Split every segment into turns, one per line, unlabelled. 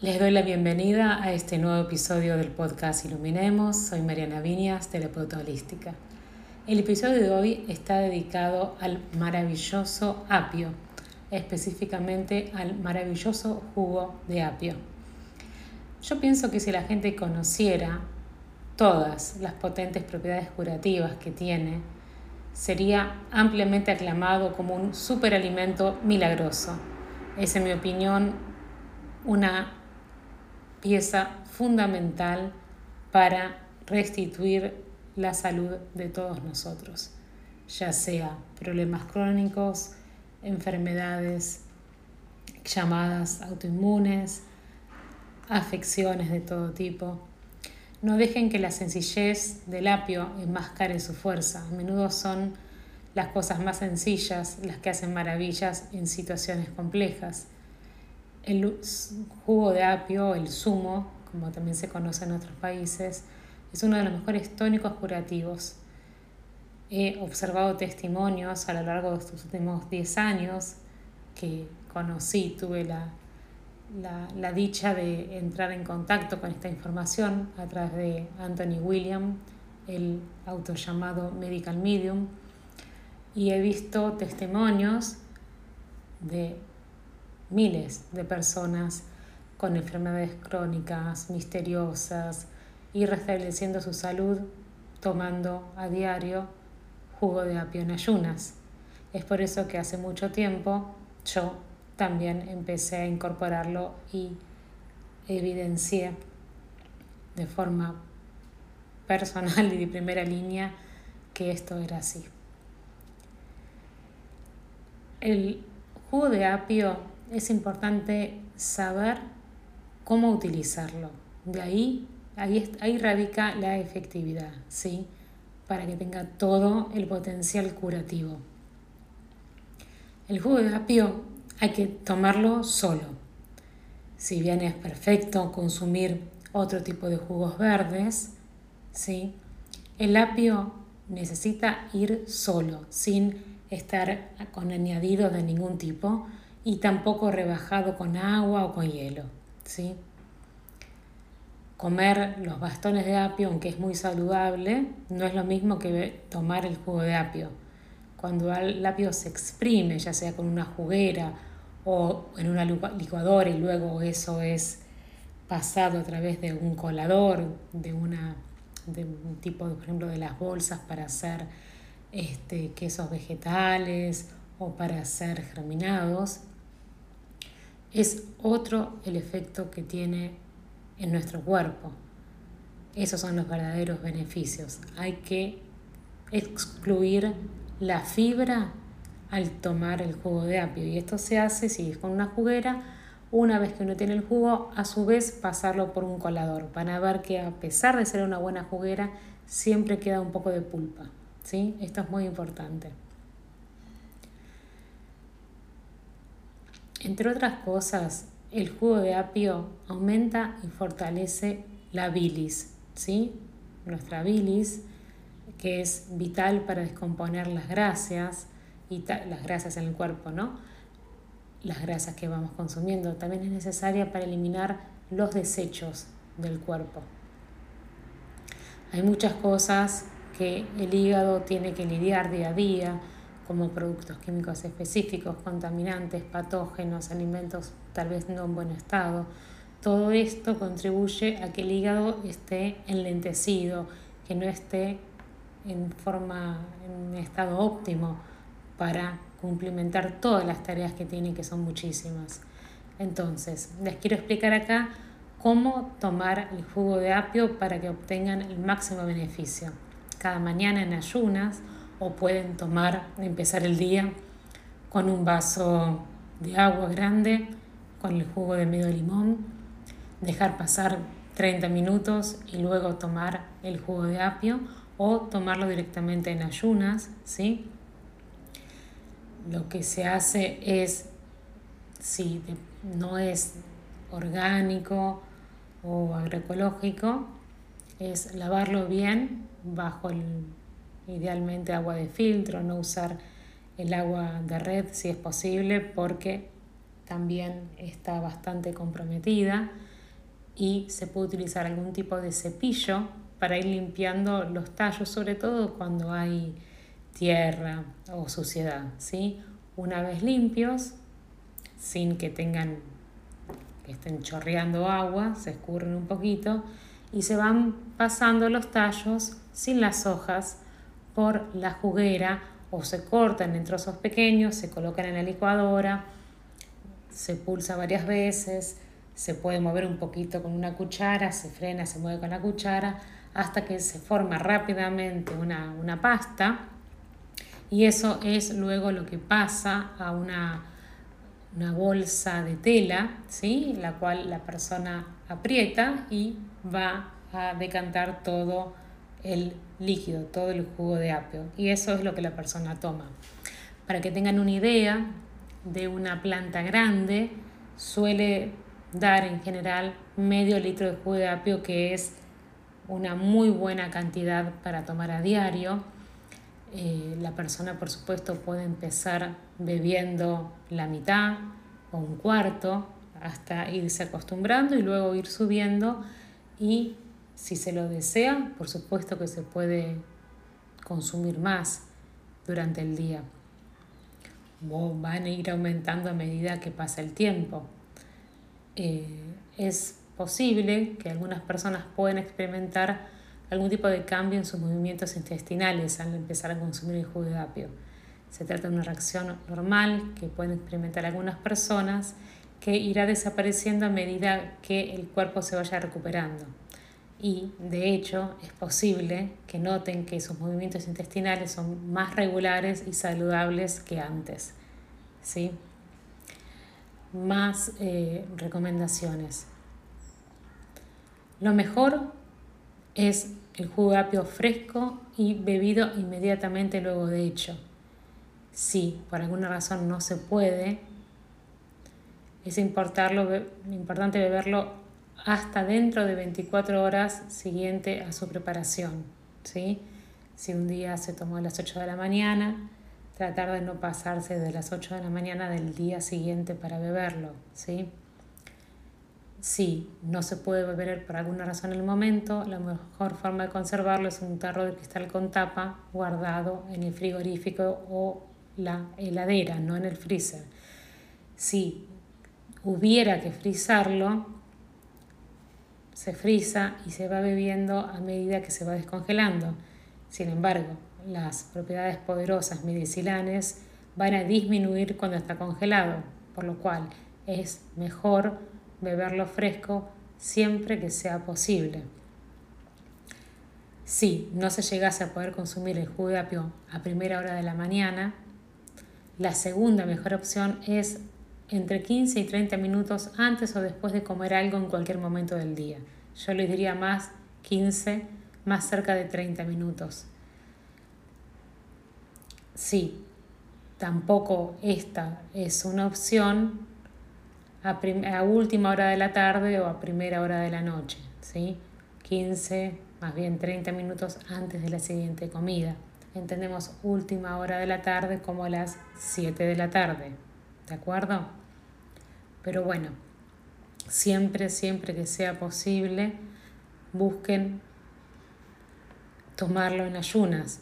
Les doy la bienvenida a este nuevo episodio del podcast Iluminemos. Soy Mariana Viñas, terapeuta holística. El episodio de hoy está dedicado al maravilloso apio, específicamente al maravilloso jugo de apio. Yo pienso que si la gente conociera todas las potentes propiedades curativas que tiene, sería ampliamente aclamado como un superalimento milagroso. Es, en mi opinión, una pieza fundamental para restituir la salud de todos nosotros, ya sea problemas crónicos, enfermedades llamadas autoinmunes, afecciones de todo tipo. No dejen que la sencillez del apio enmascare su fuerza. A menudo son las cosas más sencillas las que hacen maravillas en situaciones complejas. El jugo de apio, el zumo, como también se conoce en otros países, es uno de los mejores tónicos curativos. He observado testimonios a lo largo de estos últimos 10 años que conocí, tuve la, la, dicha de entrar en contacto con esta información a través de Anthony William, el autollamado Medical Medium, y he visto testimonios de miles de personas con enfermedades crónicas, misteriosas, y restableciendo su salud tomando a diario jugo de apio en ayunas. Es por eso que hace mucho tiempo yo también empecé a incorporarlo y evidencié de forma personal y de primera línea que esto era así. El jugo de apio es importante saber cómo utilizarlo. De ahí, ahí, ahí radica la efectividad, ¿sí? Para que tenga todo el potencial curativo. El jugo de apio hay que tomarlo solo. Si bien es perfecto consumir otro tipo de jugos verdes, ¿sí? el apio necesita ir solo, sin estar con añadido de ningún tipo y tampoco rebajado con agua o con hielo. ¿sí? Comer los bastones de apio, aunque es muy saludable, no es lo mismo que tomar el jugo de apio. Cuando el apio se exprime, ya sea con una juguera o en una licuadora y luego eso es pasado a través de un colador, de, una, de un tipo, por ejemplo, de las bolsas para hacer este, quesos vegetales o para hacer germinados, es otro el efecto que tiene en nuestro cuerpo. Esos son los verdaderos beneficios. Hay que excluir la fibra al tomar el jugo de apio. Y esto se hace si es con una juguera, una vez que uno tiene el jugo, a su vez pasarlo por un colador. Van a ver que a pesar de ser una buena juguera, siempre queda un poco de pulpa. ¿sí? Esto es muy importante. Entre otras cosas, el jugo de apio aumenta y fortalece la bilis, ¿sí? Nuestra bilis, que es vital para descomponer las grasas, y las grasas en el cuerpo, ¿no? Las grasas que vamos consumiendo. También es necesaria para eliminar los desechos del cuerpo. Hay muchas cosas que el hígado tiene que lidiar día a día, como productos químicos específicos, contaminantes, patógenos, alimentos tal vez no en buen estado. Todo esto contribuye a que el hígado esté enlentecido, que no esté en forma, en estado óptimo para cumplimentar todas las tareas que tiene, que son muchísimas. Entonces, les quiero explicar acá cómo tomar el jugo de apio para que obtengan el máximo beneficio. Cada mañana en ayunas o pueden tomar, empezar el día con un vaso de agua grande, con el jugo de medio limón, dejar pasar 30 minutos y luego tomar el jugo de apio o tomarlo directamente en ayunas, ¿sí? lo que se hace es, si no es orgánico o agroecológico, es lavarlo bien bajo el, idealmente agua de filtro, no usar el agua de red si es posible porque también está bastante comprometida y se puede utilizar algún tipo de cepillo para ir limpiando los tallos, sobre todo cuando hay tierra o suciedad. ¿sí? Una vez limpios, sin que tengan que estén chorreando agua, se escurren un poquito y se van pasando los tallos sin las hojas por la juguera o se cortan en trozos pequeños, se colocan en la licuadora, se pulsa varias veces, se puede mover un poquito con una cuchara, se frena, se mueve con la cuchara, hasta que se forma rápidamente una, una pasta y eso es luego lo que pasa a una, una bolsa de tela, ¿sí? la cual la persona aprieta y va a decantar todo el líquido, todo el jugo de apio. Y eso es lo que la persona toma. Para que tengan una idea de una planta grande, suele dar en general medio litro de jugo de apio, que es una muy buena cantidad para tomar a diario. Eh, la persona, por supuesto, puede empezar bebiendo la mitad o un cuarto hasta irse acostumbrando y luego ir subiendo y si se lo desea, por supuesto que se puede consumir más durante el día. O van a ir aumentando a medida que pasa el tiempo. Eh, es posible que algunas personas puedan experimentar algún tipo de cambio en sus movimientos intestinales al empezar a consumir el jugo de apio. Se trata de una reacción normal que pueden experimentar algunas personas que irá desapareciendo a medida que el cuerpo se vaya recuperando y de hecho es posible que noten que sus movimientos intestinales son más regulares y saludables que antes. ¿sí? Más eh, recomendaciones. Lo mejor es el jugo de apio fresco y bebido inmediatamente luego de hecho. Si por alguna razón no se puede, es importante beberlo hasta dentro de 24 horas siguiente a su preparación. ¿sí? Si un día se tomó a las 8 de la mañana, tratar de no pasarse de las 8 de la mañana del día siguiente para beberlo. ¿sí? Si no se puede beber por alguna razón en el momento, la mejor forma de conservarlo es un tarro de cristal con tapa guardado en el frigorífico o la heladera, no en el freezer. Si hubiera que frizarlo, se frisa y se va bebiendo a medida que se va descongelando. Sin embargo, las propiedades poderosas medicilanes van a disminuir cuando está congelado, por lo cual es mejor beberlo fresco siempre que sea posible. Si no se llegase a poder consumir el jugo de apio a primera hora de la mañana, la segunda mejor opción es entre 15 y 30 minutos antes o después de comer algo en cualquier momento del día. Yo les diría más 15, más cerca de 30 minutos. Sí, tampoco esta es una opción a, última hora de la tarde o a primera hora de la noche. ¿sí? 15, más bien 30 minutos antes de la siguiente comida. Entendemos última hora de la tarde como las 7 de la tarde. ¿De acuerdo? Pero bueno, siempre, siempre que sea posible, busquen tomarlo en ayunas.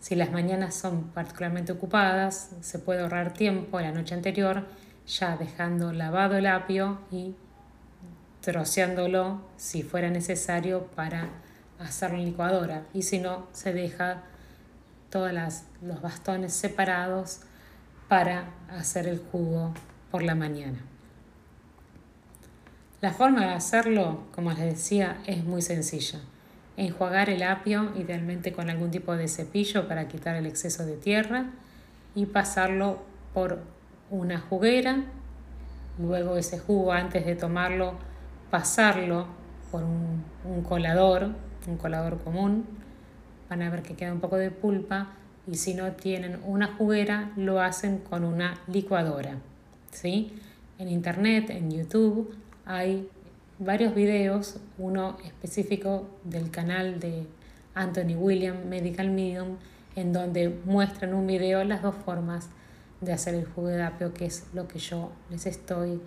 Si las mañanas son particularmente ocupadas, se puede ahorrar tiempo la noche anterior, ya dejando lavado el apio y troceándolo si fuera necesario para hacerlo en licuadora. Y si no, se deja todos los bastones separados para hacer el jugo por la mañana. La forma de hacerlo, como les decía, es muy sencilla. Enjuagar el apio, idealmente con algún tipo de cepillo para quitar el exceso de tierra y pasarlo por una juguera. Luego ese jugo, antes de tomarlo, pasarlo por un, colador, un colador común. Van a ver que queda un poco de pulpa y si no tienen una juguera, lo hacen con una licuadora. ¿sí? En internet, en YouTube, hay varios videos, uno específico del canal de Anthony William Medical Medium, en donde muestran un video las dos formas de hacer el jugo apio, que es lo que yo les estoy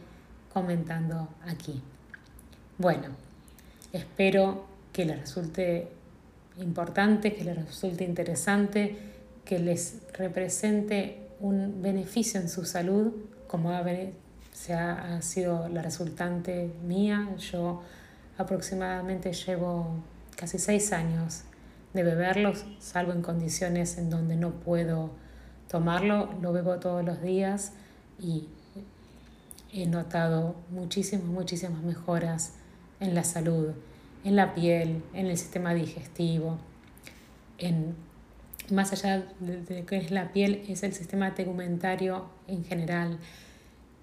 comentando aquí. Bueno, Espero que les resulte importante, que les resulte interesante, que les represente un beneficio en su salud, como ha, se ha, sido la resultante mía. Yo aproximadamente llevo casi seis años de beberlos, salvo en condiciones en donde no puedo tomarlo, lo bebo todos los días y he notado muchísimas, muchísimas mejoras en la salud, en la piel, en el sistema digestivo, en más allá de, lo que es la piel, es el sistema tegumentario en general.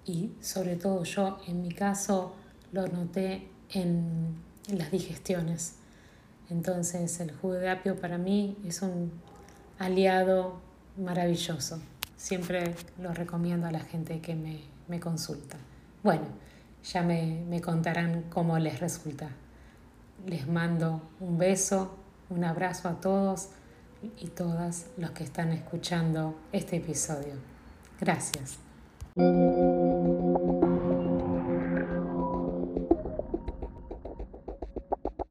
Y sobre todo yo, en mi caso, lo noté en, en las digestiones. Entonces el jugo de apio para mí es un aliado maravilloso. Siempre lo recomiendo a la gente que me, me consulta. Bueno, ya me, me contarán cómo les resulta. Les mando un beso, un abrazo a todos y todas los que están escuchando este episodio. Gracias.